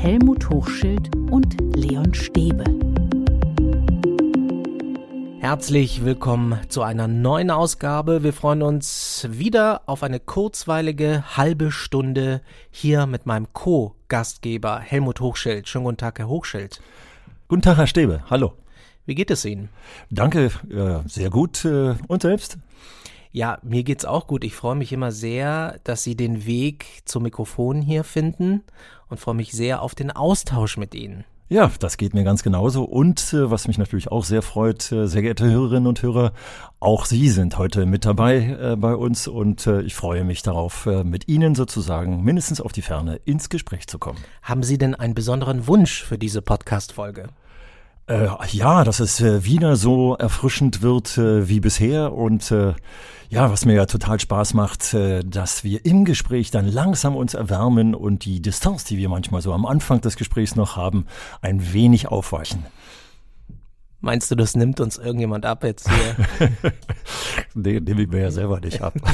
Helmut Hochschild und Leon Stäbe. Herzlich willkommen zu einer neuen Ausgabe. Wir freuen uns wieder auf eine kurzweilige halbe Stunde hier mit meinem Co-Gastgeber Helmut Hochschild. Schönen guten Tag, Herr Hochschild. Guten Tag, Herr Stäbe. Hallo. Wie geht es Ihnen? Danke, äh, sehr gut. Äh, und selbst? Ja, mir geht's auch gut. Ich freue mich immer sehr, dass Sie den Weg zum Mikrofon hier finden und freue mich sehr auf den Austausch mit Ihnen. Ja, das geht mir ganz genauso. Und äh, was mich natürlich auch sehr freut, äh, sehr geehrte Hörerinnen und Hörer, auch Sie sind heute mit dabei äh, bei uns und äh, ich freue mich darauf, äh, mit Ihnen sozusagen mindestens auf die Ferne ins Gespräch zu kommen. Haben Sie denn einen besonderen Wunsch für diese Podcast-Folge? Äh, ja, dass es äh, wieder so erfrischend wird äh, wie bisher und äh, ja, was mir ja total Spaß macht, äh, dass wir im Gespräch dann langsam uns erwärmen und die Distanz, die wir manchmal so am Anfang des Gesprächs noch haben, ein wenig aufweichen. Meinst du, das nimmt uns irgendjemand ab jetzt hier? Den nehme ich mir ja selber nicht ab.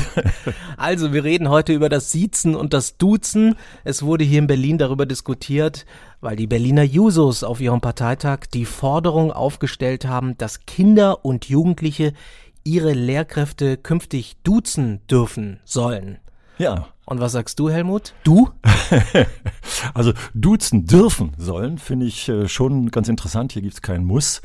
Also, wir reden heute über das Siezen und das Duzen. Es wurde hier in Berlin darüber diskutiert, weil die Berliner Jusos auf ihrem Parteitag die Forderung aufgestellt haben, dass Kinder und Jugendliche ihre Lehrkräfte künftig duzen dürfen sollen. Ja. Und was sagst du, Helmut? Du? also duzen dürfen sollen, finde ich äh, schon ganz interessant. Hier gibt es keinen Muss.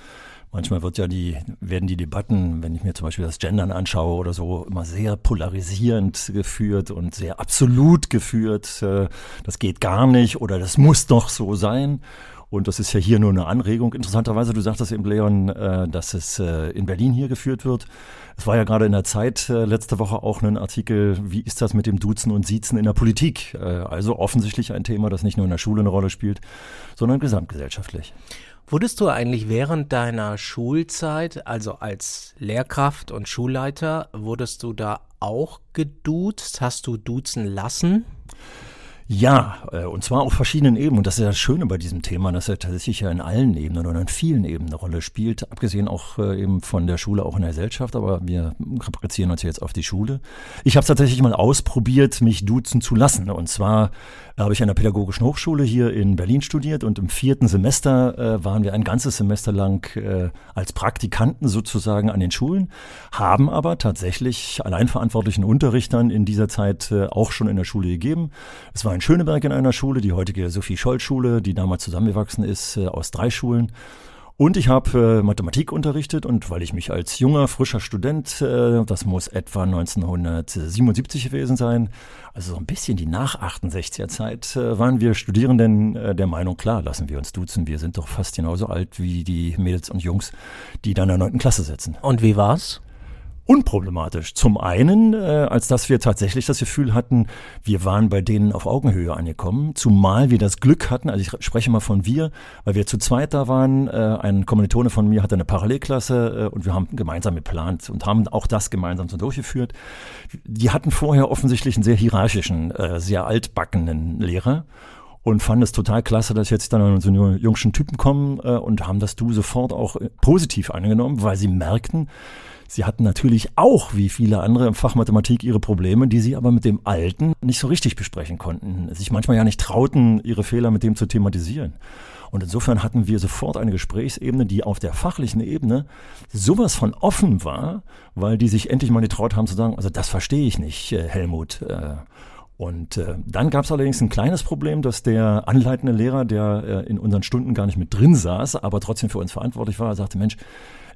Manchmal wird ja die, werden die Debatten, wenn ich mir zum Beispiel das Gendern anschaue oder so, immer sehr polarisierend geführt und sehr absolut geführt. Äh, Das geht gar nicht oder das muss doch so sein. Und das ist ja hier nur eine Anregung. Interessanterweise, du sagtest eben, Leon, äh, dass es äh, in Berlin hier geführt wird. Es war ja gerade in der Zeit letzte Woche auch ein Artikel, wie ist das mit dem Duzen und Siezen in der Politik? Also offensichtlich ein Thema, das nicht nur in der Schule eine Rolle spielt, sondern gesamtgesellschaftlich. Wurdest du eigentlich während deiner Schulzeit, also als Lehrkraft und Schulleiter, wurdest du da auch geduzt? Hast du duzen lassen? Ja, äh, und zwar auf verschiedenen Ebenen. Und das ist ja das Schöne bei diesem Thema, dass er tatsächlich ja in allen Ebenen oder in vielen Ebenen eine Rolle spielt. Abgesehen auch äh, eben von der Schule, auch in der Gesellschaft. Aber wir replizieren uns jetzt auf die Schule. Ich habe tatsächlich mal ausprobiert, mich duzen zu lassen. Und zwar habe ich an der Pädagogischen Hochschule hier in Berlin studiert und im vierten Semester äh, waren wir ein ganzes Semester lang äh, als Praktikanten sozusagen an den Schulen, haben aber tatsächlich alleinverantwortlichen Unterricht dann in dieser Zeit äh, auch schon in der Schule gegeben. Es war in Schöneberg in einer Schule, die heutige Sophie-Scholl-Schule, die damals zusammengewachsen ist äh, aus drei Schulen. Und ich habe äh, Mathematik unterrichtet und weil ich mich als junger, frischer Student, äh, das muss etwa 1977 gewesen sein, also so ein bisschen die nach 68er Zeit, äh, waren wir Studierenden äh, der Meinung, klar, lassen wir uns duzen, wir sind doch fast genauso alt wie die Mädels und Jungs, die dann in der neunten Klasse sitzen. Und wie war's? Unproblematisch. Zum einen, äh, als dass wir tatsächlich das Gefühl hatten, wir waren bei denen auf Augenhöhe angekommen, zumal wir das Glück hatten, also ich spreche mal von wir, weil wir zu zweit da waren, äh, ein Kommilitone von mir hatte eine Parallelklasse äh, und wir haben gemeinsam geplant und haben auch das gemeinsam so durchgeführt. Die hatten vorher offensichtlich einen sehr hierarchischen, äh, sehr altbackenen Lehrer und fanden es total klasse, dass jetzt dann so jungschen Typen kommen äh, und haben das Du sofort auch äh, positiv angenommen, weil sie merkten, Sie hatten natürlich auch, wie viele andere im Fach Mathematik, ihre Probleme, die sie aber mit dem Alten nicht so richtig besprechen konnten, sich manchmal ja nicht trauten, ihre Fehler mit dem zu thematisieren. Und insofern hatten wir sofort eine Gesprächsebene, die auf der fachlichen Ebene sowas von offen war, weil die sich endlich mal getraut haben zu sagen, also das verstehe ich nicht, äh, Helmut. Äh, und äh, dann gab es allerdings ein kleines Problem, dass der anleitende Lehrer, der in unseren Stunden gar nicht mit drin saß, aber trotzdem für uns verantwortlich war, sagte, Mensch,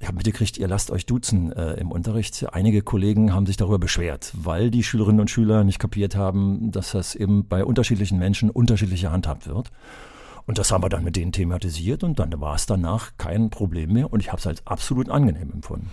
ich habe mitgekriegt, ihr lasst euch duzen äh, im Unterricht. Einige Kollegen haben sich darüber beschwert, weil die Schülerinnen und Schüler nicht kapiert haben, dass das eben bei unterschiedlichen Menschen unterschiedlich gehandhabt wird. Und das haben wir dann mit denen thematisiert und dann war es danach kein Problem mehr und ich habe es als absolut angenehm empfunden.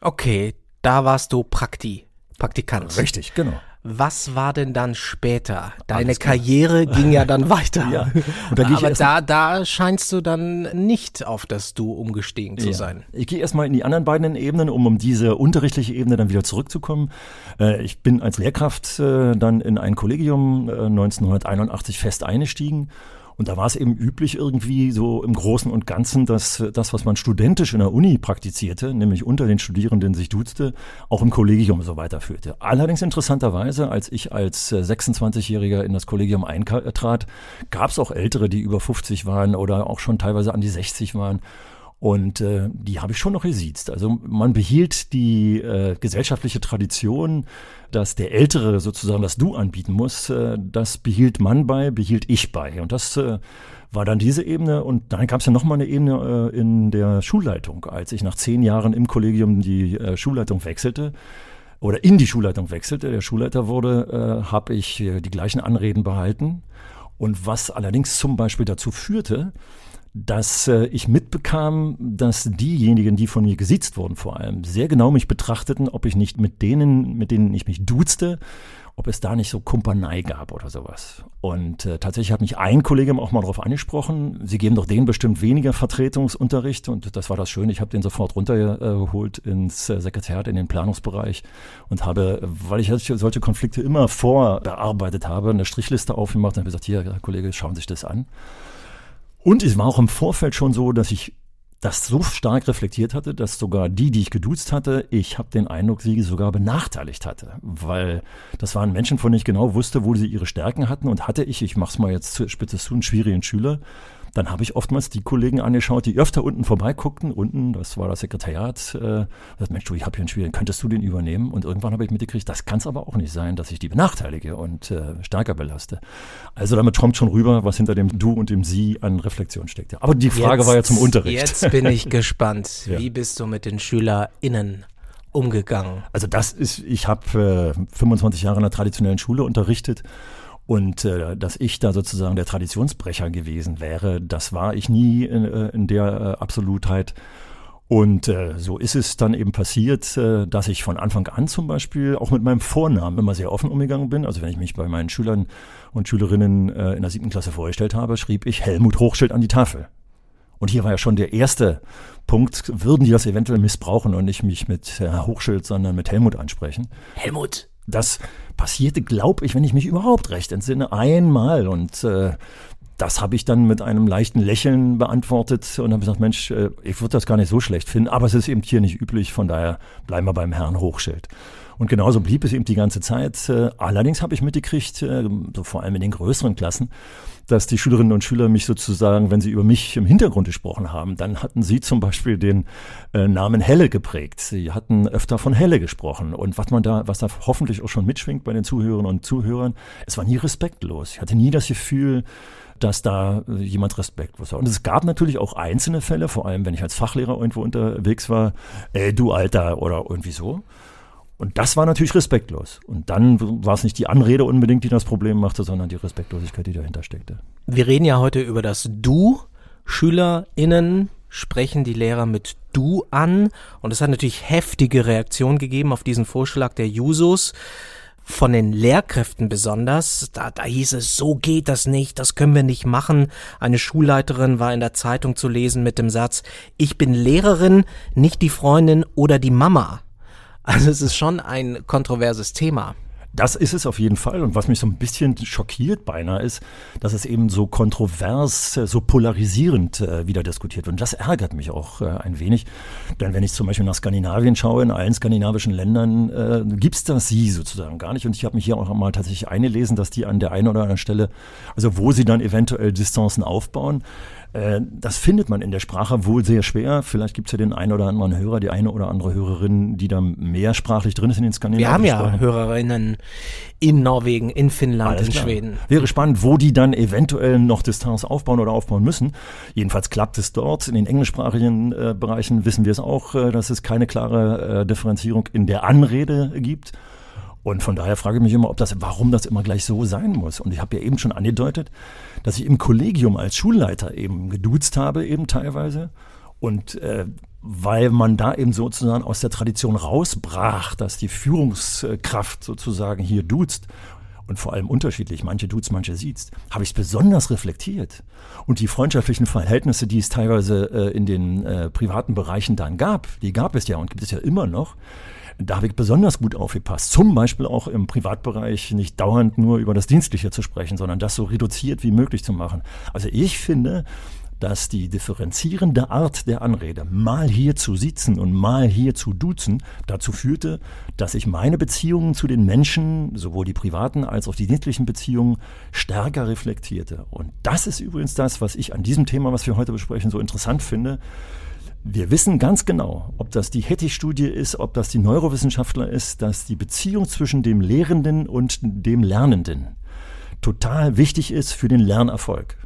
Okay, da warst du Prakti, Praktikant. Richtig, genau. Was war denn dann später? Deine. Karriere ging ja dann weiter. Ja. Da Aber da, da scheinst du dann nicht auf das Du umgestiegen zu Ja. sein. Ich gehe erstmal in die anderen beiden Ebenen, um um diese unterrichtliche Ebene dann wieder zurückzukommen. Äh, Ich bin als Lehrkraft äh, dann in ein Kollegium äh, 1981 fest eingestiegen Und da war es eben üblich irgendwie so im Großen und Ganzen, dass das, was man studentisch in der Uni praktizierte, nämlich unter den Studierenden sich duzte, auch im Kollegium so weiterführte. Allerdings interessanterweise, als ich als 26-Jähriger in das Kollegium eintrat, gab es auch Ältere, die über 50 waren oder auch schon teilweise an die 60 waren. Und äh, die habe ich schon noch gesiezt. Also man behielt die äh, gesellschaftliche Tradition, dass der Ältere sozusagen das Du anbieten muss. Äh, das behielt man bei, behielt ich bei. Und das äh, war dann diese Ebene. Und dann gab es ja noch mal eine Ebene äh, in der Schulleitung, als ich nach zehn Jahren im Kollegium die Schulleitung wechselte oder in die Schulleitung wechselte, der Schulleiter wurde, habe ich die gleichen Anreden behalten. Und was allerdings zum Beispiel dazu führte, dass äh, ich mitbekam, dass diejenigen, die von mir gesiezt wurden, vor allem sehr genau mich betrachteten, ob ich nicht mit denen, mit denen ich mich duzte, ob es da nicht so Kumpanei gab oder sowas. Und äh, tatsächlich hat mich ein Kollege auch mal darauf angesprochen, sie geben doch denen bestimmt weniger Vertretungsunterricht und das war das Schöne, ich habe den sofort runtergeholt ins äh, Sekretariat, in den Planungsbereich und habe, weil ich solche Konflikte immer vorbearbeitet habe, eine Strichliste aufgemacht und habe gesagt, hier, Kollege, schauen Sie sich das an. Und es war auch im Vorfeld schon so, dass ich das so stark reflektiert hatte, dass sogar die, die ich geduzt hatte, ich habe den Eindruck, sie sogar benachteiligt hatte. Weil das waren Menschen, von denen ich genau wusste, wo sie ihre Stärken hatten. Und hatte ich, ich mach's mal jetzt spitze zu, einen schwierigen Schüler, dann habe ich oftmals die Kollegen angeschaut, die öfter unten vorbeiguckten. Unten, das war das Sekretariat, äh, gesagt, Mensch, du, ich habe hier einen Schwierigen, könntest du den übernehmen? Und irgendwann habe ich mitgekriegt, das kann es aber auch nicht sein, dass ich die benachteilige und äh, stärker belaste. Also damit kommt schon rüber, was hinter dem Du und dem Sie an Reflexion steckt. Aber die Frage jetzt, war ja zum Unterricht. Jetzt bin ich gespannt. Ja. Wie bist du mit den SchülerInnen umgegangen? Also das ist, ich habe äh, 25 Jahre in der traditionellen Schule unterrichtet und äh, dass ich da sozusagen der Traditionsbrecher gewesen wäre, das war ich nie in, äh, in der äh, Absolutheit. Und äh, so ist es dann eben passiert, äh, dass ich von Anfang an zum Beispiel auch mit meinem Vornamen immer sehr offen umgegangen bin. Also wenn ich mich bei meinen Schülern und Schülerinnen äh, in der siebten Klasse vorgestellt habe, schrieb ich Helmut Hochschild an die Tafel. Und hier war ja schon der erste Punkt, würden die das eventuell missbrauchen und nicht mich mit Herr Hochschild, sondern mit Helmut ansprechen. Helmut. Das passierte, glaube ich, wenn ich mich überhaupt recht entsinne, einmal. Und äh, das habe ich dann mit einem leichten Lächeln beantwortet und habe gesagt, Mensch, äh, ich würde das gar nicht so schlecht finden, aber es ist eben hier nicht üblich, von daher bleiben wir beim Herrn Hochschild. Und genauso blieb es eben die ganze Zeit. Äh, allerdings habe ich mitgekriegt, äh, so vor allem in den größeren Klassen, dass die Schülerinnen und Schüler mich sozusagen, wenn sie über mich im Hintergrund gesprochen haben, dann hatten sie zum Beispiel den äh, Namen Helle geprägt. Sie hatten öfter von Helle gesprochen. Und was man da, was da hoffentlich auch schon mitschwingt bei den Zuhörerinnen und Zuhörern, es war nie respektlos. Ich hatte nie das Gefühl, dass da äh, jemand respektlos war. Und es gab natürlich auch einzelne Fälle, vor allem wenn ich als Fachlehrer irgendwo unterwegs war, ey, du Alter oder irgendwie so. Und das war natürlich respektlos. Und dann war es nicht die Anrede unbedingt, die das Problem machte, sondern die Respektlosigkeit, die dahinter steckte. Wir reden ja heute über das Du. SchülerInnen sprechen die Lehrer mit Du an. Und es hat natürlich heftige Reaktionen gegeben auf diesen Vorschlag der Jusos. Von den Lehrkräften besonders, da, da hieß es, so geht das nicht, das können wir nicht machen. Eine Schulleiterin war in der Zeitung zu lesen mit dem Satz, ich bin Lehrerin, nicht die Freundin oder die Mama. Also es ist schon ein kontroverses Thema. Das ist es auf jeden Fall. Und was mich so ein bisschen schockiert beinahe ist, dass es eben so kontrovers, äh, so polarisierend äh, wieder diskutiert wird. Und das ärgert mich auch äh, ein wenig. Denn wenn ich zum Beispiel nach Skandinavien schaue, in allen skandinavischen Ländern äh, gibt es das Sie sozusagen gar nicht. Und ich habe mich hier auch mal tatsächlich eingelesen, dass die an der einen oder anderen Stelle, also wo sie dann eventuell Distanzen aufbauen, das findet man in der Sprache wohl sehr schwer. Vielleicht gibt es ja den einen oder anderen Hörer, die eine oder andere Hörerin, die da mehrsprachlich drin ist in den Skandinavien. Wir haben ja Hörerinnen in Norwegen, in Finnland, Alles in klar. Schweden. Wäre spannend, wo die dann eventuell noch Distanz aufbauen oder aufbauen müssen. Jedenfalls klappt es dort. In den englischsprachigen äh, Bereichen wissen wir es auch, äh, dass es keine klare äh, Differenzierung in der Anrede gibt. Und von daher frage ich mich immer, ob das, warum das immer gleich so sein muss. Und ich habe ja eben schon angedeutet, dass ich im Kollegium als Schulleiter eben geduzt habe, eben teilweise. Und äh, weil man da eben sozusagen aus der Tradition rausbrach, dass die Führungskraft sozusagen hier duzt und vor allem unterschiedlich, manche duzt, manche sieht, habe ich es besonders reflektiert. Und die freundschaftlichen Verhältnisse, die es teilweise äh, in den äh, privaten Bereichen dann gab, die gab es ja und gibt es ja immer noch, Da habe ich besonders gut aufgepasst. Zum Beispiel auch im Privatbereich nicht dauernd nur über das Dienstliche zu sprechen, sondern das so reduziert wie möglich zu machen. Also ich finde, dass die differenzierende Art der Anrede, mal hier zu sitzen und mal hier zu duzen, dazu führte, dass ich meine Beziehungen zu den Menschen, sowohl die privaten als auch die dienstlichen Beziehungen, stärker reflektierte. Und das ist übrigens das, was ich an diesem Thema, was wir heute besprechen, so interessant finde. Wir wissen ganz genau, ob das die Hettich-Studie ist, ob das die Neurowissenschaftler ist, dass die Beziehung zwischen dem Lehrenden und dem Lernenden total wichtig ist für den Lernerfolg.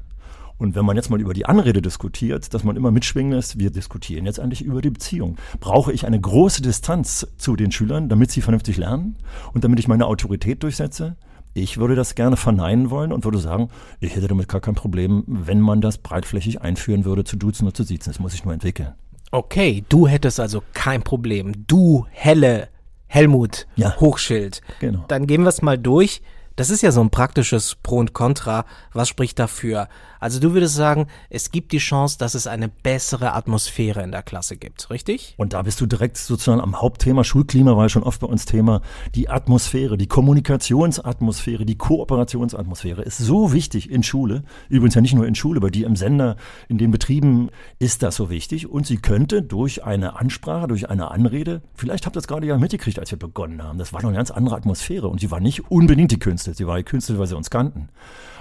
Und wenn man jetzt mal über die Anrede diskutiert, dass man immer mitschwingen lässt, wir diskutieren jetzt eigentlich über die Beziehung. Brauche ich eine große Distanz zu den Schülern, damit sie vernünftig lernen und damit ich meine Autorität durchsetze? Ich würde das gerne verneinen wollen und würde sagen, ich hätte damit gar kein Problem, wenn man das breitflächig einführen würde, zu duzen oder zu siezen. Das muss ich nur entwickeln. Okay, du hättest also kein Problem. Du, Helle, Helmut, ja. Hochschild. Genau. Dann gehen wir es mal durch. Das ist ja so ein praktisches Pro und Contra. Was spricht dafür? Also du würdest sagen, es gibt die Chance, dass es eine bessere Atmosphäre in der Klasse gibt, richtig? Und da bist du direkt sozusagen am Hauptthema. Schulklima war ja schon oft bei uns Thema. Die Atmosphäre, die Kommunikationsatmosphäre, die Kooperationsatmosphäre ist so wichtig in Schule. Übrigens ja nicht nur in Schule, bei dir im Sender, in den Betrieben ist das so wichtig. Und sie könnte durch eine Ansprache, durch eine Anrede, vielleicht habt ihr das gerade ja mitgekriegt, als wir begonnen haben. Das war noch eine ganz andere Atmosphäre und sie war nicht unbedingt die Künstler. Sie war die Künstler, weil sie uns kannten.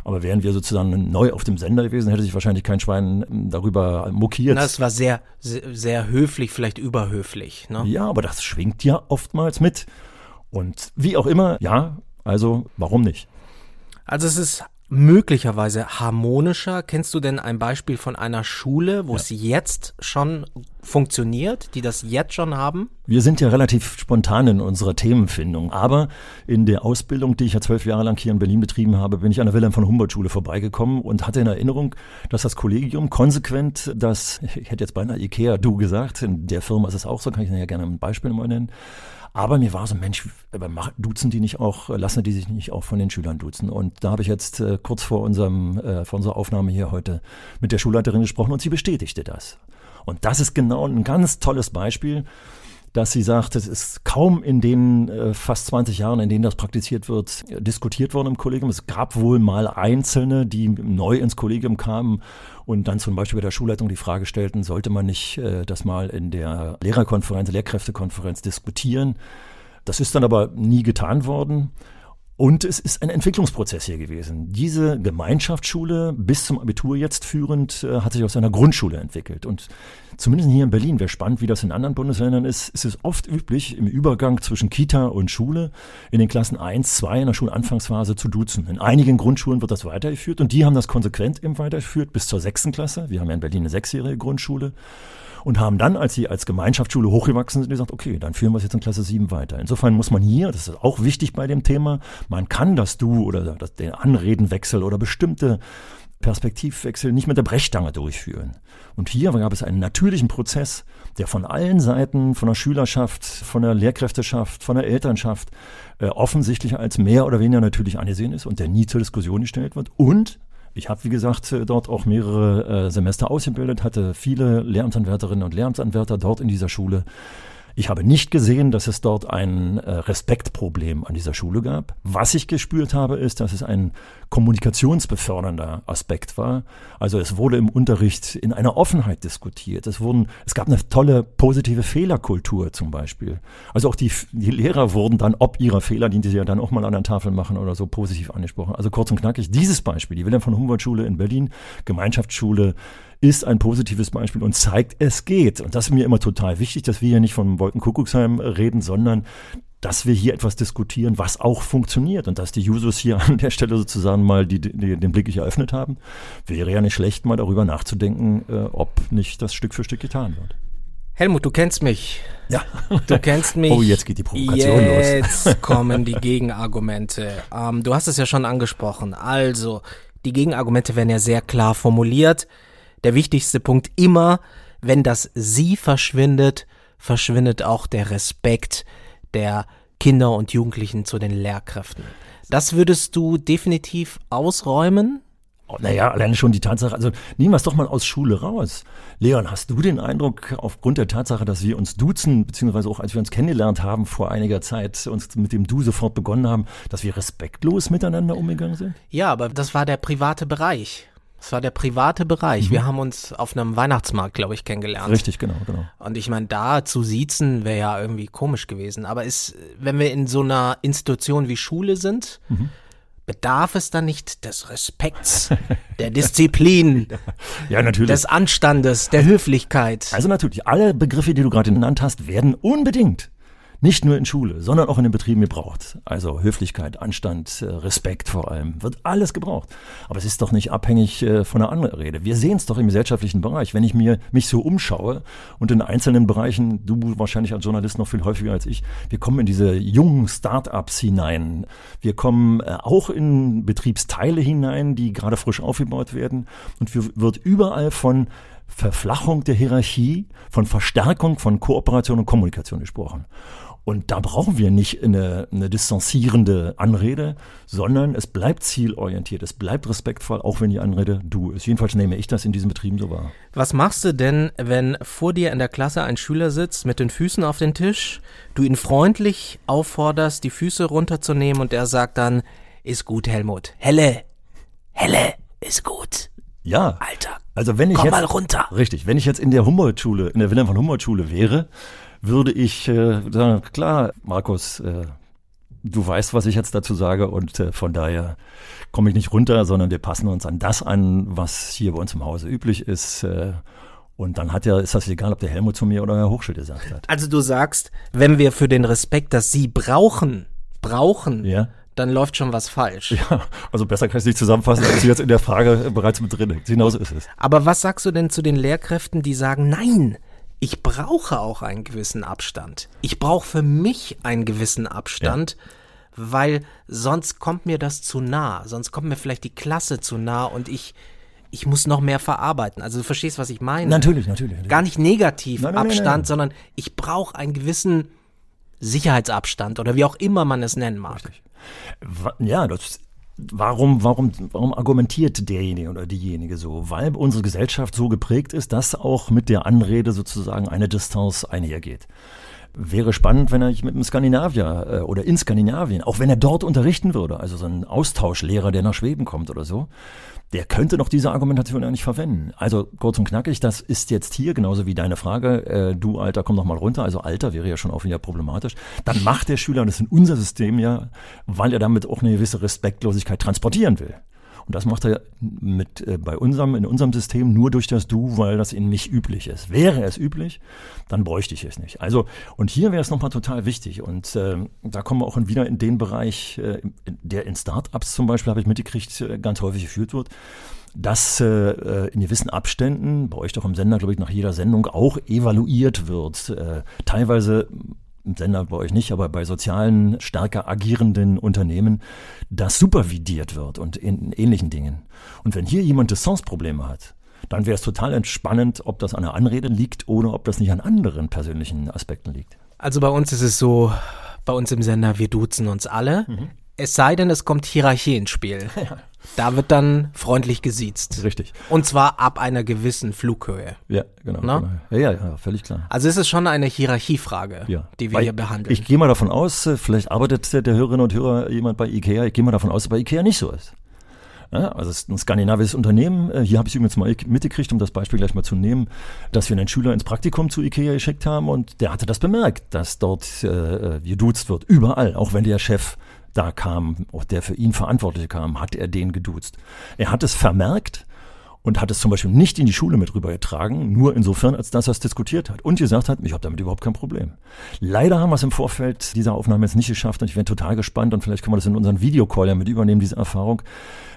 Aber wären wir sozusagen neu auf dem Sender gewesen, hätte sich wahrscheinlich kein Schwein ähm, darüber mokiert. Das war sehr, sehr, sehr höflich, vielleicht überhöflich. Ne? Ja, aber das schwingt ja oftmals mit. Und wie auch immer, ja, also warum nicht? Also es ist möglicherweise harmonischer. Kennst du denn ein Beispiel von einer Schule, wo ja. es jetzt schon funktioniert, die das jetzt schon haben? Wir sind ja relativ spontan in unserer Themenfindung, aber in der Ausbildung, die ich ja zwölf Jahre lang hier in Berlin betrieben habe, bin ich an der Wilhelm von Humboldt Schule vorbeigekommen und hatte in Erinnerung, dass das Kollegium konsequent das, ich hätte jetzt beinahe Ikea du gesagt, in der Firma ist es auch so, kann ich ja gerne ein Beispiel mal nennen, aber mir war so, Mensch, duzen die nicht auch, lassen die sich nicht auch von den Schülern duzen? Und da habe ich jetzt äh, kurz vor unserem, äh, vor unserer Aufnahme hier heute mit der Schulleiterin gesprochen und sie bestätigte das. Und das ist genau ein ganz tolles Beispiel dass sie sagt, es ist kaum in den äh, fast 20 Jahren, in denen das praktiziert wird, diskutiert worden im Kollegium. Es gab wohl mal Einzelne, die neu ins Kollegium kamen und dann zum Beispiel bei der Schulleitung die Frage stellten, sollte man nicht äh, das mal in der Lehrerkonferenz, Lehrkräftekonferenz diskutieren. Das ist dann aber nie getan worden. Und es ist ein Entwicklungsprozess hier gewesen. Diese Gemeinschaftsschule, bis zum Abitur jetzt führend, äh, hat sich aus einer Grundschule entwickelt. Und zumindest hier in Berlin, wäre spannend, wie das in anderen Bundesländern ist, ist es oft üblich, im Übergang zwischen Kita und Schule in den Klassen 1, 2 in der Schulanfangsphase zu duzen. In einigen Grundschulen wird das weitergeführt und die haben das konsequent eben weitergeführt bis zur sechsten Klasse. Wir haben ja in Berlin eine sechsjährige Grundschule und haben dann, als sie als Gemeinschaftsschule hochgewachsen sind, gesagt, okay, dann führen wir es jetzt in Klasse 7 weiter. Insofern muss man hier, das ist auch wichtig bei dem Thema, man kann das Du oder das, den Anredenwechsel oder bestimmte Perspektivwechsel nicht mit der Brechstange durchführen. Und hier gab es einen natürlichen Prozess, der von allen Seiten, von der Schülerschaft, von der Lehrkräfteschaft, von der Elternschaft äh, offensichtlich als mehr oder weniger natürlich angesehen ist und der nie zur Diskussion gestellt wird und ich habe, wie gesagt, äh, dort auch mehrere äh, Semester ausgebildet, hatte viele Lehramtsanwärterinnen und Lehramtsanwärter dort in dieser Schule. Ich habe nicht gesehen, dass es dort ein äh, Respektproblem an dieser Schule gab. Was ich gespürt habe, ist, dass es ein kommunikationsbefördernder Aspekt war. Also es wurde im Unterricht in einer Offenheit diskutiert. Es wurden, es gab eine tolle positive Fehlerkultur zum Beispiel. Also auch die, die Lehrer wurden dann, ob ihrer Fehler, die sie ja dann auch mal an der Tafel machen oder so, positiv angesprochen. Also kurz und knackig, dieses Beispiel, die Wilhelm von Humboldt Schule in Berlin, Gemeinschaftsschule ist ein positives Beispiel und zeigt, es geht. Und das ist mir immer total wichtig, dass wir hier nicht von Wolkenkuckucksheim reden, sondern dass wir hier etwas diskutieren, was auch funktioniert und dass die Jusos hier an der Stelle sozusagen mal die, die, den Blick eröffnet haben, wäre ja nicht schlecht, mal darüber nachzudenken, äh, ob nicht das Stück für Stück getan wird. Helmut, du kennst mich. Ja. Du kennst mich. Oh, jetzt geht die Provokation jetzt los. Jetzt kommen die Gegenargumente. Ähm, du hast es ja schon angesprochen. Also, die Gegenargumente werden ja sehr klar formuliert der wichtigste Punkt immer, wenn das Sie verschwindet, verschwindet auch der Respekt der Kinder und Jugendlichen zu den Lehrkräften. Das würdest du definitiv ausräumen? Oh, naja, alleine schon die Tatsache, also nehmen wir es doch mal aus Schule raus. Leon, hast du den Eindruck, aufgrund der Tatsache, dass wir uns duzen, beziehungsweise auch als wir uns kennengelernt haben vor einiger Zeit, uns mit dem Du sofort begonnen haben, dass wir respektlos miteinander umgegangen sind? Ja, aber das war der private Bereich. Das war der private Bereich. Mhm. Wir haben uns auf einem Weihnachtsmarkt, glaube ich, kennengelernt. Richtig, genau, genau. Und ich meine, da zu siezen wäre ja irgendwie komisch gewesen. Aber ist, wenn wir in so einer Institution wie Schule sind, mhm bedarf es dann nicht des Respekts, der Disziplin, ja, natürlich. des Anstandes, der Höflichkeit. Also natürlich, alle Begriffe, die du gerade genannt hast, werden unbedingt nicht nur in Schule, sondern auch in den Betrieben gebraucht. Also Höflichkeit, Anstand, äh, Respekt vor allem, wird alles gebraucht. Aber es ist doch nicht abhängig äh, von einer anderen Rede. Wir sehen es doch im gesellschaftlichen Bereich. Wenn ich mir mich so umschaue und in einzelnen Bereichen, du wahrscheinlich als Journalist noch viel häufiger als ich, wir kommen in diese jungen Start-ups hinein. Wir kommen äh, auch in Betriebsteile hinein, die gerade frisch aufgebaut werden. Und wird überall von Verflachung der Hierarchie, von Verstärkung von Kooperation und Kommunikation gesprochen. Und da brauchen wir nicht eine, eine distanzierende Anrede, sondern es bleibt zielorientiert, es bleibt respektvoll, auch wenn die Anrede du ist. Jedenfalls nehme ich das in diesen Betrieben so wahr. Was machst du denn, wenn vor dir in der Klasse ein Schüler sitzt mit den Füßen auf den Tisch, du ihn freundlich aufforderst, die Füße runterzunehmen und er sagt dann, ist gut, Helmut. Helle, helle, ist gut. Ja. Alter. Also wenn ich komm jetzt, mal runter. Richtig. Wenn ich jetzt in der Humboldt-Schule, in der Wilhelm von Humboldt-Schule wäre, würde ich äh, sagen, klar, Markus, äh, du weißt, was ich jetzt dazu sage und äh, von daher komme ich nicht runter, sondern wir passen uns an das an, was hier bei uns im Hause üblich ist. Äh, und dann hat ja, ist das egal, ob der Helmut zu mir oder Herr Hochschild gesagt hat. Also du sagst, wenn wir für den Respekt, dass Sie brauchen, brauchen, ja. Dann läuft schon was falsch. Ja, also besser kann ich es nicht zusammenfassen, als Sie jetzt in der Frage bereits mit drin. Genauso ist es. Aber was sagst du denn zu den Lehrkräften, die sagen, nein, ich brauche auch einen gewissen Abstand. Ich brauche für mich einen gewissen Abstand, ja. weil sonst kommt mir das zu nah. Sonst kommt mir vielleicht die Klasse zu nah und ich, ich muss noch mehr verarbeiten. Also du verstehst, was ich meine. Natürlich, natürlich. natürlich. Gar nicht negativ nein, nein, Abstand, nein, sondern ich brauche einen gewissen Sicherheitsabstand oder wie auch immer man es nennen mag. Richtig. Ja, das Warum, warum, warum argumentiert derjenige oder diejenige so? Weil unsere Gesellschaft so geprägt ist, dass auch mit der Anrede sozusagen eine Distanz einhergeht. Wäre spannend, wenn er mit einem Skandinavier äh, oder in Skandinavien, auch wenn er dort unterrichten würde, also so ein Austauschlehrer, der nach Schweden kommt oder so, der könnte noch diese Argumentation ja nicht verwenden. Also kurz und knackig, das ist jetzt hier, genauso wie deine Frage, äh, du Alter, komm noch mal runter, also Alter wäre ja schon auch wieder problematisch. Dann macht der Schüler, das in unser System ja, weil er damit auch eine gewisse Respektlosigkeit transportieren will. Und das macht er mit äh, bei unserem, in unserem System nur durch das Du, weil das in mich üblich ist. Wäre es üblich, dann bräuchte ich es nicht. Also, und hier wäre es nochmal total wichtig. Und äh, da kommen wir auch wieder in den Bereich, äh, der in Startups zum Beispiel, habe ich mitgekriegt, äh, ganz häufig geführt wird dass äh, in gewissen Abständen, bei euch doch im Sender, glaube ich, nach jeder Sendung auch evaluiert wird. Äh, teilweise Sender bei euch nicht, aber bei sozialen, stärker agierenden Unternehmen, das supervidiert wird und in ähnlichen Dingen. Und wenn hier jemand Distanzprobleme hat, dann wäre es total entspannend, ob das an der Anrede liegt oder ob das nicht an anderen persönlichen Aspekten liegt. Also bei uns ist es so, bei uns im Sender, wir duzen uns alle. Mhm. Es sei denn, es kommt Hierarchie ins Spiel. Ja. Da wird dann freundlich gesiezt. Richtig. Und zwar ab einer gewissen Flughöhe. Ja, genau. genau. Ja, ja, ja, völlig klar. Also es ist schon eine Hierarchiefrage, ja. die wir Weil hier behandeln. Ich, ich gehe mal davon aus, äh, vielleicht arbeitet der Hörerinnen und Hörer jemand bei IKEA, ich gehe mal davon aus, dass bei IKEA nicht so ist. Ja, also es ist ein skandinavisches Unternehmen. Äh, hier habe ich übrigens mal mitgekriegt, um das Beispiel gleich mal zu nehmen, dass wir einen Schüler ins Praktikum zu IKEA geschickt haben und der hatte das bemerkt, dass dort äh, äh geduzt wird. Überall, auch wenn der Chef da kam, auch der für ihn Verantwortliche kam, hat er den geduzt. Er hat es vermerkt und hat es zum Beispiel nicht in die Schule mit rübergetragen, nur insofern, als dass er es diskutiert hat und gesagt hat, ich habe damit überhaupt kein Problem. Leider haben wir es im Vorfeld dieser Aufnahme jetzt nicht geschafft und ich wäre total gespannt und vielleicht können wir das in unseren Videocall ja mit übernehmen, diese Erfahrung,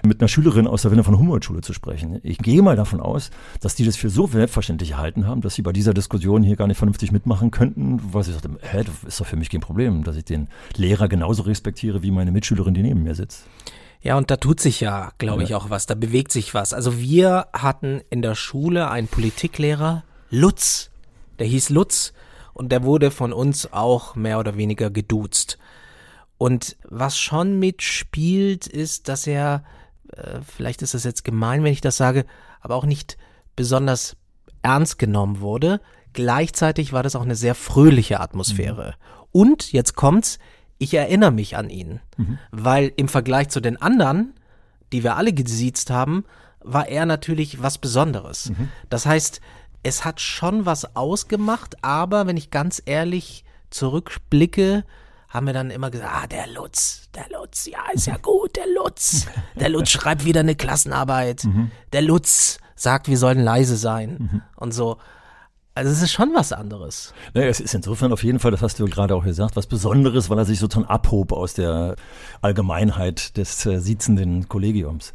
mit einer Schülerin aus der Wilhelm von Humboldt Schule zu sprechen. Ich gehe mal davon aus, dass die das für so selbstverständlich erhalten haben, dass sie bei dieser Diskussion hier gar nicht vernünftig mitmachen könnten, weil sie sagten, hä, das ist doch für mich kein Problem, dass ich den Lehrer genauso respektiere wie meine Mitschülerin, die neben mir sitzt. Ja, und da tut sich ja, glaube ich, auch was. Da bewegt sich was. Also wir hatten in der Schule einen Politiklehrer, Lutz. Der hieß Lutz und der wurde von uns auch mehr oder weniger geduzt. Und was schon mitspielt, ist, dass er äh, vielleicht ist das jetzt gemein, wenn ich das sage, aber auch nicht besonders ernst genommen wurde. Gleichzeitig war das auch eine sehr fröhliche Atmosphäre. Mhm. Und jetzt kommt's, ich erinnere mich an ihn, mhm. weil im Vergleich zu den anderen, die wir alle gesiezt haben, war er natürlich was Besonderes. Mhm. Das heißt, es hat schon was ausgemacht, aber wenn ich ganz ehrlich zurückblicke, haben wir dann immer gesagt, ah, der Lutz, der Lutz, ja, ist ja gut, der Lutz. Der Lutz schreibt wieder eine Klassenarbeit. Mhm. Der Lutz sagt, wir sollen leise sein mhm. und so. Also es ist schon was anderes. Naja, es ist insofern auf jeden Fall, das hast du gerade auch gesagt, was Besonderes, weil er sich sozusagen abhob aus der Allgemeinheit des äh, sitzenden Kollegiums.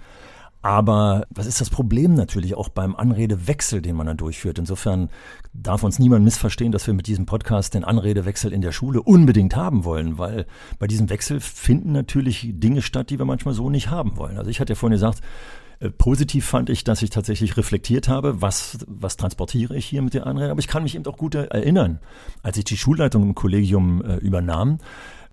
Aber was ist das Problem natürlich auch beim Anredewechsel, den man dann durchführt? Insofern darf uns niemand missverstehen, dass wir mit diesem Podcast den Anredewechsel in der Schule unbedingt haben wollen, weil bei diesem Wechsel finden natürlich Dinge statt, die wir manchmal so nicht haben wollen. Also ich hatte ja vorhin gesagt, Positiv fand ich, dass ich tatsächlich reflektiert habe, was, was transportiere ich hier mit der Anrede. Aber ich kann mich eben auch gut erinnern, als ich die Schulleitung im Kollegium äh, übernahm,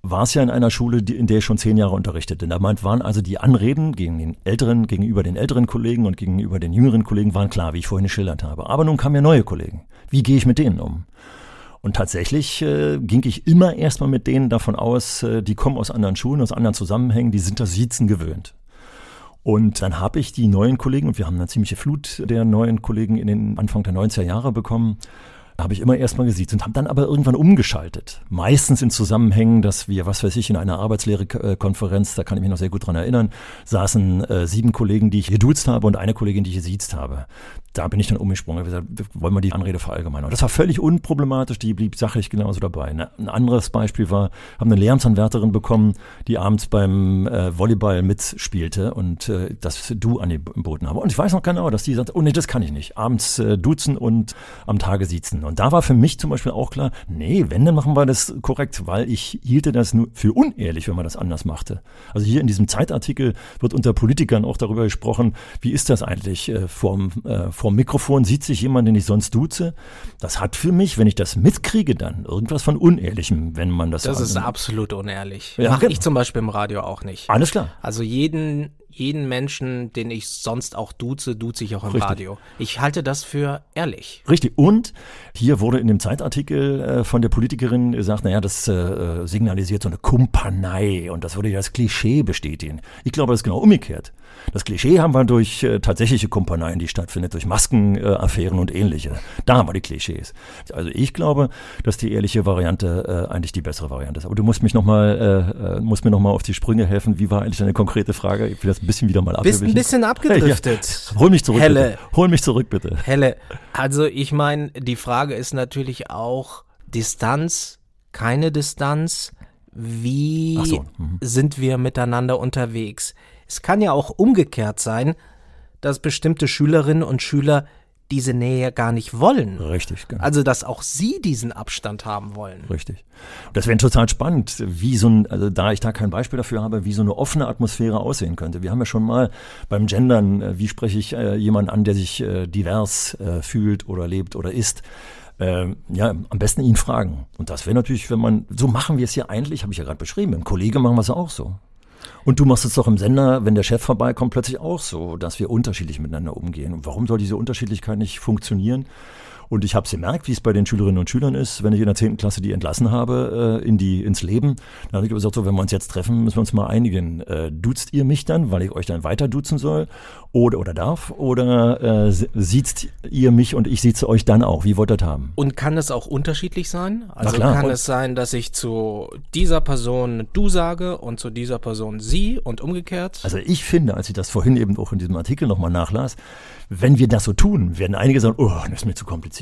war es ja in einer Schule, die, in der ich schon zehn Jahre unterrichtete. Da waren also die Anreden gegen den älteren, gegenüber den älteren Kollegen und gegenüber den jüngeren Kollegen waren klar, wie ich vorhin geschildert habe. Aber nun kamen ja neue Kollegen. Wie gehe ich mit denen um? Und tatsächlich äh, ging ich immer erstmal mit denen davon aus, äh, die kommen aus anderen Schulen, aus anderen Zusammenhängen, die sind das Siezen gewöhnt. Und dann habe ich die neuen Kollegen, und wir haben eine ziemliche Flut der neuen Kollegen in den Anfang der 90er Jahre bekommen, habe ich immer erstmal gesiezt und habe dann aber irgendwann umgeschaltet. Meistens in Zusammenhängen, dass wir, was weiß ich, in einer Arbeitslehrekonferenz, da kann ich mich noch sehr gut dran erinnern, saßen äh, sieben Kollegen, die ich geduzt habe und eine Kollegin, die ich gesiezt habe da bin ich dann umgesprungen. Gesagt, wollen wir die Anrede verallgemeinern. Das war völlig unproblematisch, die blieb sachlich genauso dabei. Ne, ein anderes Beispiel war, haben eine Lehramtsanwärterin bekommen, die abends beim äh, Volleyball mitspielte und äh, das Du angeboten habe. Und ich weiß noch genau, dass die sagt, oh nee, das kann ich nicht. Abends äh, duzen und am Tage siezen. Und da war für mich zum Beispiel auch klar, nee, wenn, dann machen wir das korrekt, weil ich hielte das nur für unehrlich, wenn man das anders machte. Also hier in diesem Zeitartikel wird unter Politikern auch darüber gesprochen, wie ist das eigentlich äh, vom äh, vor dem Mikrofon sieht sich jemand, den ich sonst duze. Das hat für mich, wenn ich das mitkriege, dann irgendwas von Unehrlichem, wenn man das. Das ist absolut unehrlich. Ja, Mache genau. ich zum Beispiel im Radio auch nicht. Alles klar. Also jeden, jeden Menschen, den ich sonst auch duze, duze ich auch im Richtig. Radio. Ich halte das für ehrlich. Richtig. Und hier wurde in dem Zeitartikel äh, von der Politikerin gesagt, naja, das äh, signalisiert so eine Kumpanei und das würde ja das Klischee bestätigen. Ich glaube, das ist genau umgekehrt. Das Klischee haben wir durch äh, tatsächliche Kumpaneien, die stattfindet, durch Maskenaffären und ähnliche. Da haben wir die Klischees. Also ich glaube, dass die ehrliche Variante äh, eigentlich die bessere Variante ist. Aber du musst mich noch mal, äh, äh musst mir noch mal auf die Sprünge helfen. Wie war eigentlich deine konkrete Frage? Ich will das ein bisschen wieder mal abgewichen. Bist ein bisschen abgedriftet. Ja. Hol mich zurück, Helle. bitte. Hol mich zurück, bitte. Helle. Also ich meine, die Frage ist natürlich auch Distanz, keine Distanz. Wie so. mhm. sind wir miteinander unterwegs? Es kann ja auch umgekehrt sein, dass bestimmte Schülerinnen und Schüler diese Nähe gar nicht wollen. Richtig. Genau. Also, dass auch sie diesen Abstand haben wollen. Richtig. Das wäre total spannend, wie so ein, also da ich da kein Beispiel dafür habe, wie so eine offene Atmosphäre aussehen könnte. Wir haben ja schon mal beim Gendern, äh, wie spreche ich äh, jemanden an, der sich äh, divers äh, fühlt oder lebt oder ist, ähm, ja, am besten ihn fragen. Und das wäre natürlich, wenn man, so machen wir es ja eigentlich, habe ich ja gerade beschrieben, im Kollege machen wir es auch so. Und du machst es doch im Sender, wenn der Chef vorbeikommt, plötzlich auch so, dass wir unterschiedlich miteinander umgehen. Und warum soll diese Unterschiedlichkeit nicht funktionieren? Und ich habe es gemerkt, wie es bei den Schülerinnen und Schülern ist, wenn ich in der 10. Klasse die entlassen habe äh, in die, ins Leben. Dann habe ich gesagt, so, wenn wir uns jetzt treffen, müssen wir uns mal einigen. Äh, duzt ihr mich dann, weil ich euch dann weiter duzen soll oder, oder darf? Oder äh, sieht ihr mich und ich sieze euch dann auch? Wie wollt ihr das haben? Und kann es auch unterschiedlich sein? Also kann es sein, dass ich zu dieser Person du sage und zu dieser Person sie und umgekehrt? Also ich finde, als ich das vorhin eben auch in diesem Artikel nochmal nachlas, wenn wir das so tun, werden einige sagen, oh, das ist mir zu kompliziert.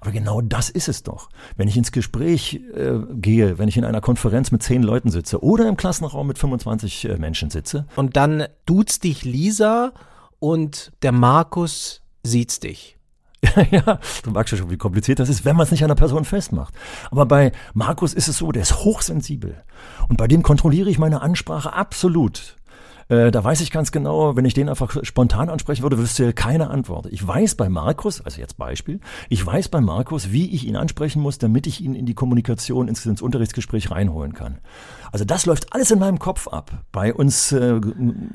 Aber genau das ist es doch. Wenn ich ins Gespräch äh, gehe, wenn ich in einer Konferenz mit zehn Leuten sitze oder im Klassenraum mit 25 äh, Menschen sitze. Und dann duzt dich Lisa und der Markus sieht's dich. ja, du magst ja schon, wie kompliziert das ist, wenn man es nicht an einer Person festmacht. Aber bei Markus ist es so, der ist hochsensibel. Und bei dem kontrolliere ich meine Ansprache absolut. Äh, da weiß ich ganz genau, wenn ich den einfach spontan ansprechen würde, wüsste er keine Antwort. Ich weiß bei Markus, also jetzt Beispiel, ich weiß bei Markus, wie ich ihn ansprechen muss, damit ich ihn in die Kommunikation, ins, ins Unterrichtsgespräch reinholen kann. Also das läuft alles in meinem Kopf ab, bei uns äh,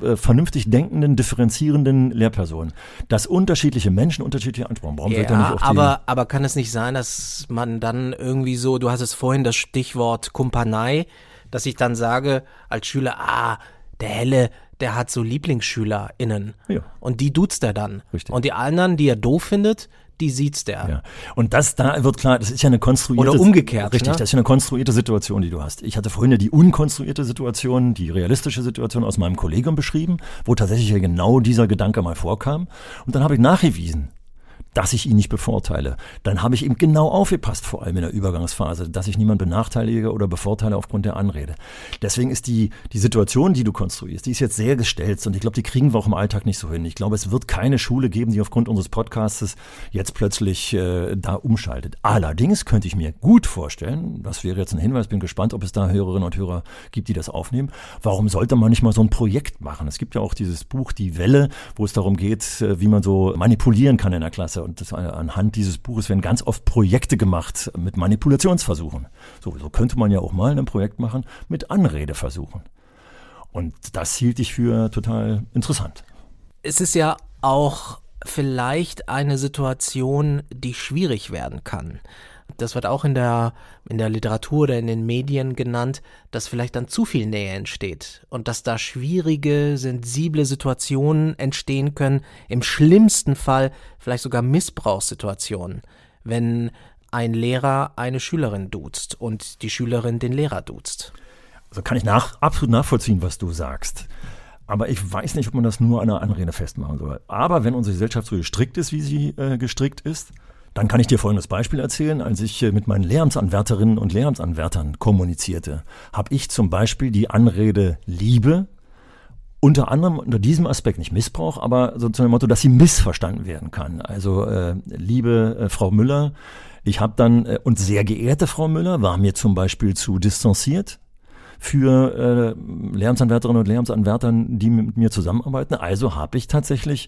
äh, vernünftig denkenden, differenzierenden Lehrpersonen. Dass unterschiedliche Menschen unterschiedliche Ansprachen. Warum ja, die aber, aber kann es nicht sein, dass man dann irgendwie so, du hast es vorhin das Stichwort Kumpanei, dass ich dann sage als Schüler, ah, der Helle, der hat so LieblingsschülerInnen. Ja. Und die duzt er dann. Richtig. Und die anderen, die er doof findet, die sieht's der. Ja. Und das, da wird klar, das ist ja eine konstruierte. Oder umgekehrt, Richtig, ne? das ist ja eine konstruierte Situation, die du hast. Ich hatte vorhin ja die unkonstruierte Situation, die realistische Situation aus meinem Kollegium beschrieben, wo tatsächlich ja genau dieser Gedanke mal vorkam. Und dann habe ich nachgewiesen, dass ich ihn nicht bevorteile. Dann habe ich ihm genau aufgepasst, vor allem in der Übergangsphase, dass ich niemand benachteilige oder bevorteile aufgrund der Anrede. Deswegen ist die, die Situation, die du konstruierst, die ist jetzt sehr gestellt und ich glaube, die kriegen wir auch im Alltag nicht so hin. Ich glaube, es wird keine Schule geben, die aufgrund unseres Podcastes jetzt plötzlich äh, da umschaltet. Allerdings könnte ich mir gut vorstellen, das wäre jetzt ein Hinweis, bin gespannt, ob es da Hörerinnen und Hörer gibt, die das aufnehmen. Warum sollte man nicht mal so ein Projekt machen? Es gibt ja auch dieses Buch Die Welle, wo es darum geht, äh, wie man so manipulieren kann in der Klasse. Und das, anhand dieses Buches werden ganz oft Projekte gemacht mit Manipulationsversuchen. So, so könnte man ja auch mal ein Projekt machen mit Anredeversuchen. Und das hielt ich für total interessant. Es ist ja auch vielleicht eine Situation, die schwierig werden kann. Das wird auch in der, in der Literatur oder in den Medien genannt, dass vielleicht dann zu viel Nähe entsteht und dass da schwierige, sensible Situationen entstehen können, im schlimmsten Fall vielleicht sogar Missbrauchssituationen, wenn ein Lehrer eine Schülerin duzt und die Schülerin den Lehrer duzt. Also kann ich nach, absolut nachvollziehen, was du sagst. Aber ich weiß nicht, ob man das nur an einer Anrede festmachen soll. Aber wenn unsere Gesellschaft so gestrickt ist, wie sie äh, gestrickt ist, dann kann ich dir folgendes Beispiel erzählen. Als ich äh, mit meinen Lehramtsanwärterinnen und Lehramtsanwärtern kommunizierte, habe ich zum Beispiel die Anrede Liebe unter anderem unter diesem Aspekt nicht Missbrauch, aber so zu dem Motto, dass sie missverstanden werden kann. Also äh, liebe äh, Frau Müller, ich habe dann äh, und sehr geehrte Frau Müller war mir zum Beispiel zu distanziert für äh, Lehramtsanwärterinnen und Lehramtsanwärtern, die mit mir zusammenarbeiten. Also habe ich tatsächlich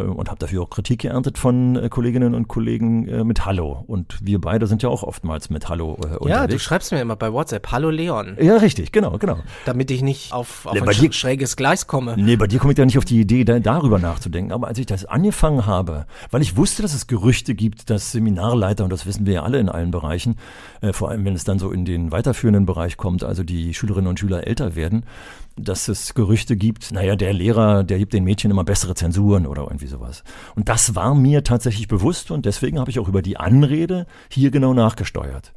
und habe dafür auch Kritik geerntet von äh, Kolleginnen und Kollegen äh, mit Hallo. Und wir beide sind ja auch oftmals mit Hallo äh, unterwegs. Ja, du schreibst mir immer bei WhatsApp, Hallo Leon, Ja, richtig, genau, genau. damit ich nicht auf, auf ein dir- schräges Gleis komme. Nee, bei dir komme ich ja nicht auf die Idee, da, darüber nachzudenken. Aber als ich das angefangen habe, weil ich wusste, dass es Gerüchte gibt, dass Seminarleiter, und das wissen wir ja alle in allen Bereichen, äh, vor allem wenn es dann so in den weiterführenden Bereich kommt, also die Schülerinnen und Schüler älter werden, dass es Gerüchte gibt, naja, der Lehrer, der gibt den Mädchen immer bessere Zensuren oder irgendwie sowas. Und das war mir tatsächlich bewusst und deswegen habe ich auch über die Anrede hier genau nachgesteuert.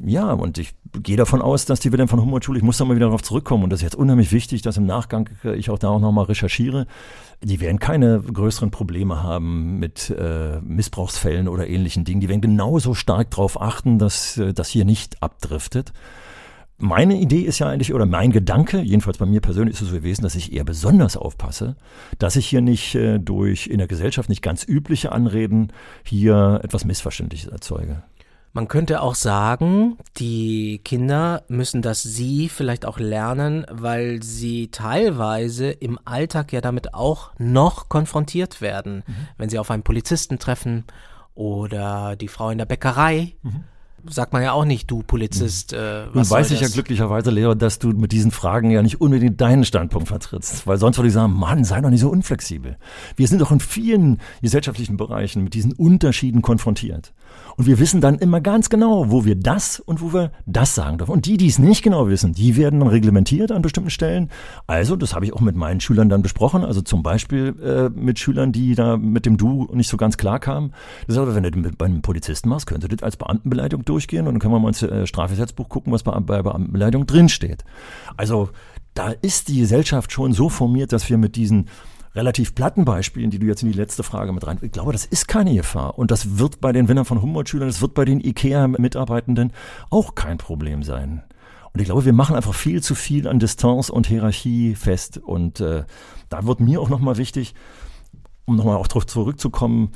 Ja, und ich gehe davon aus, dass die Wilhelm von Humboldt-Schule, ich muss da mal wieder darauf zurückkommen, und das ist jetzt unheimlich wichtig, dass im Nachgang äh, ich auch da auch nochmal recherchiere, die werden keine größeren Probleme haben mit äh, Missbrauchsfällen oder ähnlichen Dingen. Die werden genauso stark darauf achten, dass äh, das hier nicht abdriftet. Meine Idee ist ja eigentlich, oder mein Gedanke, jedenfalls bei mir persönlich ist es so gewesen, dass ich eher besonders aufpasse, dass ich hier nicht äh, durch in der Gesellschaft nicht ganz übliche Anreden hier etwas Missverständliches erzeuge. Man könnte auch sagen, die Kinder müssen das Sie vielleicht auch lernen, weil sie teilweise im Alltag ja damit auch noch konfrontiert werden. Wenn sie auf einen Polizisten treffen oder die Frau in der Bäckerei, sagt man ja auch nicht, du Polizist, äh, Nun was soll weiß ich ja glücklicherweise, Lehrer, dass du mit diesen Fragen ja nicht unbedingt deinen Standpunkt vertrittst. Weil sonst würde ich sagen, Mann, sei doch nicht so unflexibel. Wir sind doch in vielen gesellschaftlichen Bereichen mit diesen Unterschieden konfrontiert. Und wir wissen dann immer ganz genau, wo wir das und wo wir das sagen dürfen. Und die, die es nicht genau wissen, die werden dann reglementiert an bestimmten Stellen. Also, das habe ich auch mit meinen Schülern dann besprochen. Also zum Beispiel äh, mit Schülern, die da mit dem Du nicht so ganz klar kamen. Das aber, wenn du das bei einem Polizisten machst, könnte das als Beamtenbeleidigung durchgehen. Und dann können wir mal ins äh, Strafgesetzbuch gucken, was bei, bei Beamtenbeleidigung drinsteht. Also, da ist die Gesellschaft schon so formiert, dass wir mit diesen relativ platten Beispielen, die du jetzt in die letzte Frage mit rein, ich glaube, das ist keine Gefahr. Und das wird bei den Winnern von Humboldt-Schülern, das wird bei den IKEA-Mitarbeitenden auch kein Problem sein. Und ich glaube, wir machen einfach viel zu viel an Distanz und Hierarchie fest. Und äh, da wird mir auch nochmal wichtig, um nochmal auch darauf zurückzukommen,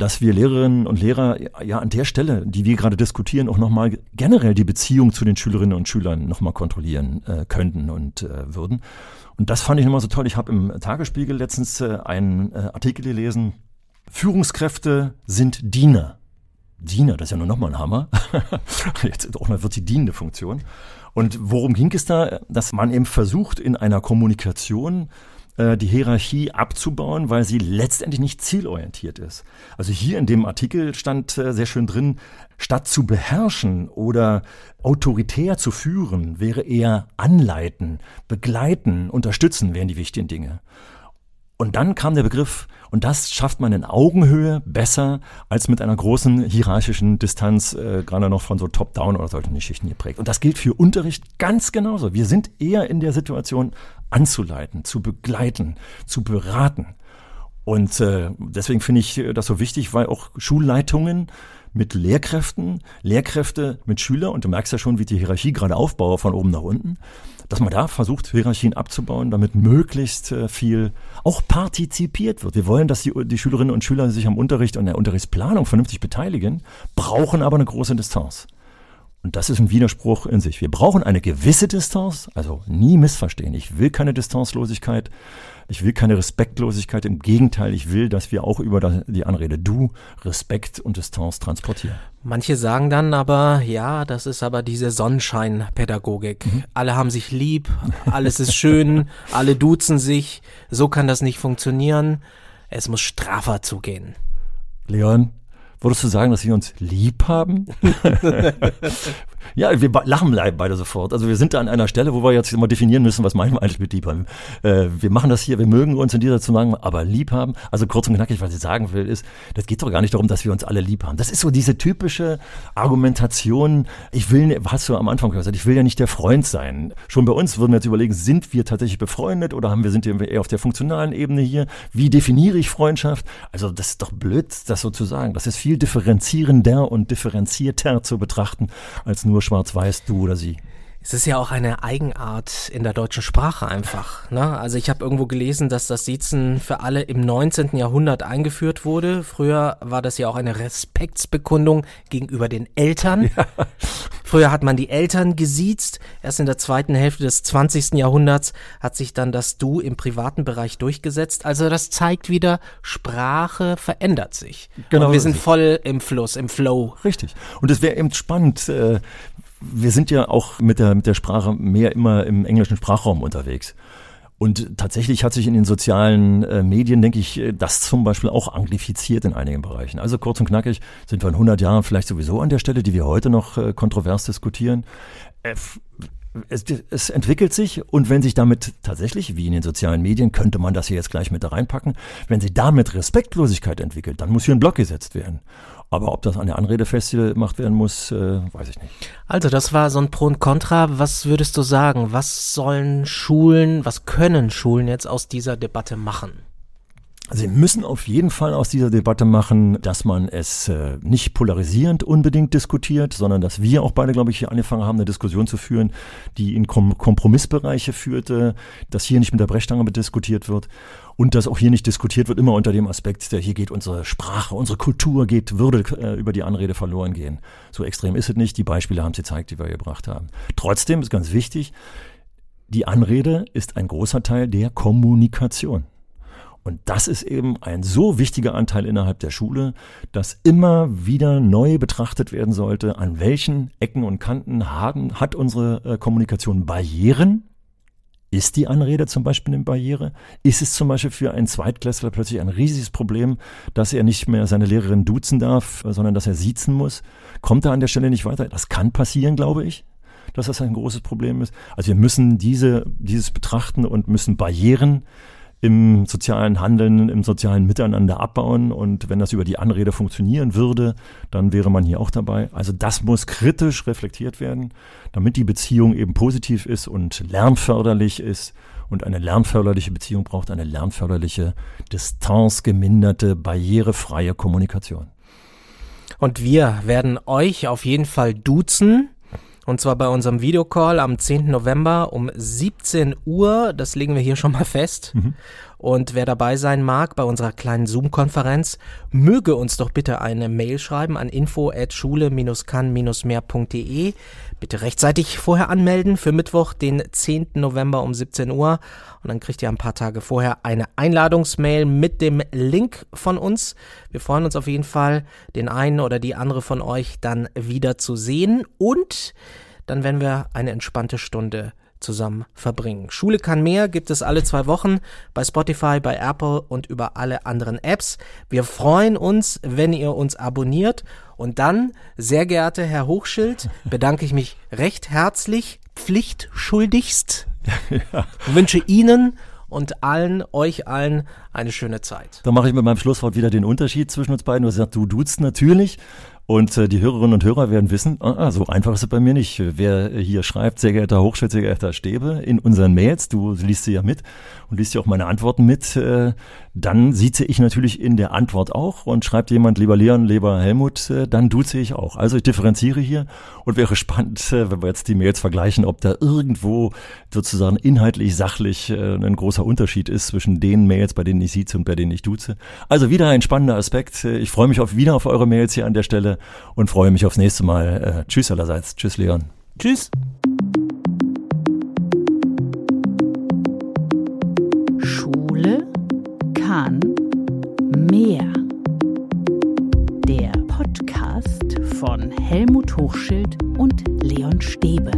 dass wir Lehrerinnen und Lehrer ja an der Stelle, die wir gerade diskutieren, auch nochmal generell die Beziehung zu den Schülerinnen und Schülern nochmal kontrollieren äh, könnten und äh, würden. Und das fand ich immer so toll. Ich habe im Tagesspiegel letztens äh, einen äh, Artikel gelesen. Führungskräfte sind Diener. Diener, das ist ja nur nochmal ein Hammer. Jetzt auch mal wird die dienende Funktion. Und worum ging es da? Dass man eben versucht, in einer Kommunikation äh, die Hierarchie abzubauen, weil sie letztendlich nicht zielorientiert ist. Also hier in dem Artikel stand äh, sehr schön drin, statt zu beherrschen oder autoritär zu führen, wäre eher anleiten, begleiten, unterstützen wären die wichtigen Dinge. Und dann kam der Begriff, und das schafft man in Augenhöhe besser als mit einer großen hierarchischen Distanz, äh, gerade noch von so Top-Down oder solchen Geschichten geprägt. Und das gilt für Unterricht ganz genauso. Wir sind eher in der Situation, anzuleiten, zu begleiten, zu beraten. Und äh, deswegen finde ich das so wichtig, weil auch Schulleitungen mit Lehrkräften, Lehrkräfte mit Schüler, und du merkst ja schon, wie die Hierarchie gerade aufbaue von oben nach unten, dass man da versucht, Hierarchien abzubauen, damit möglichst äh, viel auch partizipiert wird. Wir wollen, dass die, die Schülerinnen und Schüler sich am Unterricht und der Unterrichtsplanung vernünftig beteiligen, brauchen aber eine große Distanz. Und das ist ein Widerspruch in sich. Wir brauchen eine gewisse Distanz, also nie missverstehen. Ich will keine Distanzlosigkeit. Ich will keine Respektlosigkeit. Im Gegenteil, ich will, dass wir auch über die Anrede du Respekt und Distanz transportieren. Manche sagen dann aber, ja, das ist aber diese Sonnenscheinpädagogik. Mhm. Alle haben sich lieb, alles ist schön, alle duzen sich. So kann das nicht funktionieren. Es muss straffer zugehen. Leon, Würdest du sagen, dass wir uns lieb haben? ja, wir lachen beide sofort. Also wir sind da an einer Stelle, wo wir jetzt mal definieren müssen, was meinen wir eigentlich mit lieb haben. Äh, wir machen das hier, wir mögen uns in dieser Zusammenhang, aber lieb haben. Also kurz und knackig, was ich sagen will, ist, das geht doch gar nicht darum, dass wir uns alle lieb haben. Das ist so diese typische Argumentation. Ich will, hast du am Anfang gesagt, ich will ja nicht der Freund sein. Schon bei uns würden wir jetzt überlegen, sind wir tatsächlich befreundet oder haben wir, sind wir eher auf der funktionalen Ebene hier? Wie definiere ich Freundschaft? Also das ist doch blöd, das so zu sagen. Das ist viel differenzierender und differenzierter zu betrachten als nur schwarz-weiß, du oder sie. Es ist ja auch eine Eigenart in der deutschen Sprache einfach. Ne? Also ich habe irgendwo gelesen, dass das Siezen für alle im 19. Jahrhundert eingeführt wurde. Früher war das ja auch eine Respektsbekundung gegenüber den Eltern. Ja. Früher hat man die Eltern gesiezt. Erst in der zweiten Hälfte des 20. Jahrhunderts hat sich dann das Du im privaten Bereich durchgesetzt. Also das zeigt wieder, Sprache verändert sich. Genau. Und wir sind voll im Fluss, im Flow. Richtig. Und es wäre eben spannend, äh, wir sind ja auch mit der, mit der Sprache mehr immer im englischen Sprachraum unterwegs. Und tatsächlich hat sich in den sozialen äh, Medien, denke ich, äh, das zum Beispiel auch anglifiziert in einigen Bereichen. Also kurz und knackig sind wir in 100 Jahren vielleicht sowieso an der Stelle, die wir heute noch äh, kontrovers diskutieren. Äh, es, es, entwickelt sich und wenn sich damit tatsächlich, wie in den sozialen Medien, könnte man das hier jetzt gleich mit da reinpacken, wenn sich damit Respektlosigkeit entwickelt, dann muss hier ein Block gesetzt werden. Aber ob das an der Anrede festgemacht werden muss, äh, weiß ich nicht. Also das war so ein Pro und Contra. Was würdest du sagen? Was sollen Schulen, was können Schulen jetzt aus dieser Debatte machen? Sie müssen auf jeden Fall aus dieser Debatte machen, dass man es äh, nicht polarisierend unbedingt diskutiert, sondern dass wir auch beide, glaube ich, hier angefangen haben, eine Diskussion zu führen, die in Kom Kompromissbereiche führte, dass hier nicht mit der Brechstange diskutiert wird und dass auch hier nicht diskutiert wird, immer unter dem Aspekt, der hier geht unsere Sprache, unsere Kultur geht, würde äh, über die Anrede verloren gehen. So extrem ist es nicht. Die Beispiele haben sie gezeigt, die wir gebracht haben. Trotzdem ist ganz wichtig, die Anrede ist ein großer Teil der Kommunikation. Und das ist eben ein so wichtiger Anteil innerhalb der Schule, dass immer wieder neu betrachtet werden sollte, an welchen Ecken und Kanten haben, hat unsere äh, Kommunikation Barrieren. Ist die Anrede zum Beispiel eine Barriere? Ist es zum Beispiel für einen Zweitklässler plötzlich ein riesiges Problem, dass er nicht mehr seine Lehrerin duzen darf, sondern dass er siezen muss? Kommt er an der Stelle nicht weiter? Das kann passieren, glaube ich dass das ein großes Problem ist. Also wir müssen diese, dieses betrachten und müssen Barrieren im sozialen Handeln, im sozialen Miteinander abbauen. Und wenn das über die Anrede funktionieren würde, dann wäre man hier auch dabei. Also das muss kritisch reflektiert werden, damit die Beziehung eben positiv ist und lernförderlich ist. Und eine lernförderliche Beziehung braucht eine lernförderliche, distanzgeminderte, barrierefreie Kommunikation. Und wir werden euch auf jeden Fall duzen. Und zwar bei unserem Videocall am 10. November um 17 Uhr. Das legen wir hier schon mal fest. Mhm. Und wer dabei sein mag bei unserer kleinen Zoom-Konferenz, möge uns doch bitte eine Mail schreiben an info@schule-kann-mehr.de. Bitte rechtzeitig vorher anmelden für Mittwoch, den 10. November um 17 Uhr. Und dann kriegt ihr ein paar Tage vorher eine Einladungsmail mit dem Link von uns. Wir freuen uns auf jeden Fall, den einen oder die andere von euch dann wieder zu sehen. Und dann werden wir eine entspannte Stunde zusammen verbringen. Schule kann mehr gibt es alle zwei Wochen bei Spotify, bei Apple und über alle anderen Apps. Wir freuen uns, wenn ihr uns abonniert. Und dann, sehr geehrter Herr Hochschild, bedanke ich mich recht herzlich, pflichtschuldigst ja. wünsche Ihnen und allen, euch allen eine schöne Zeit. Da mache ich mit meinem Schlusswort wieder den Unterschied zwischen uns beiden. Du sagst, du duzt natürlich. Und äh, die Hörerinnen und Hörer werden wissen, ah, so einfach ist es bei mir nicht. Wer hier schreibt, sehr geehrter Hochschild, sehr geehrter Stäbe, in unseren Mails, du liest sie ja mit und liest ja auch meine Antworten mit, äh, dann sieht ich natürlich in der Antwort auch und schreibt jemand, lieber Leon, lieber Helmut, äh, dann duze ich auch. Also ich differenziere hier und wäre spannend, äh, wenn wir jetzt die Mails vergleichen, ob da irgendwo sozusagen inhaltlich, sachlich äh, ein großer Unterschied ist zwischen den Mails, bei denen ich sieze und bei denen ich duze. Also wieder ein spannender Aspekt. Ich freue mich auf, wieder auf eure Mails hier an der Stelle und freue mich aufs nächste Mal. Äh, tschüss allerseits. Tschüss, Leon. Tschüss. Kahn mehr. Der Podcast von Helmut Hochschild und Leon Stäbe.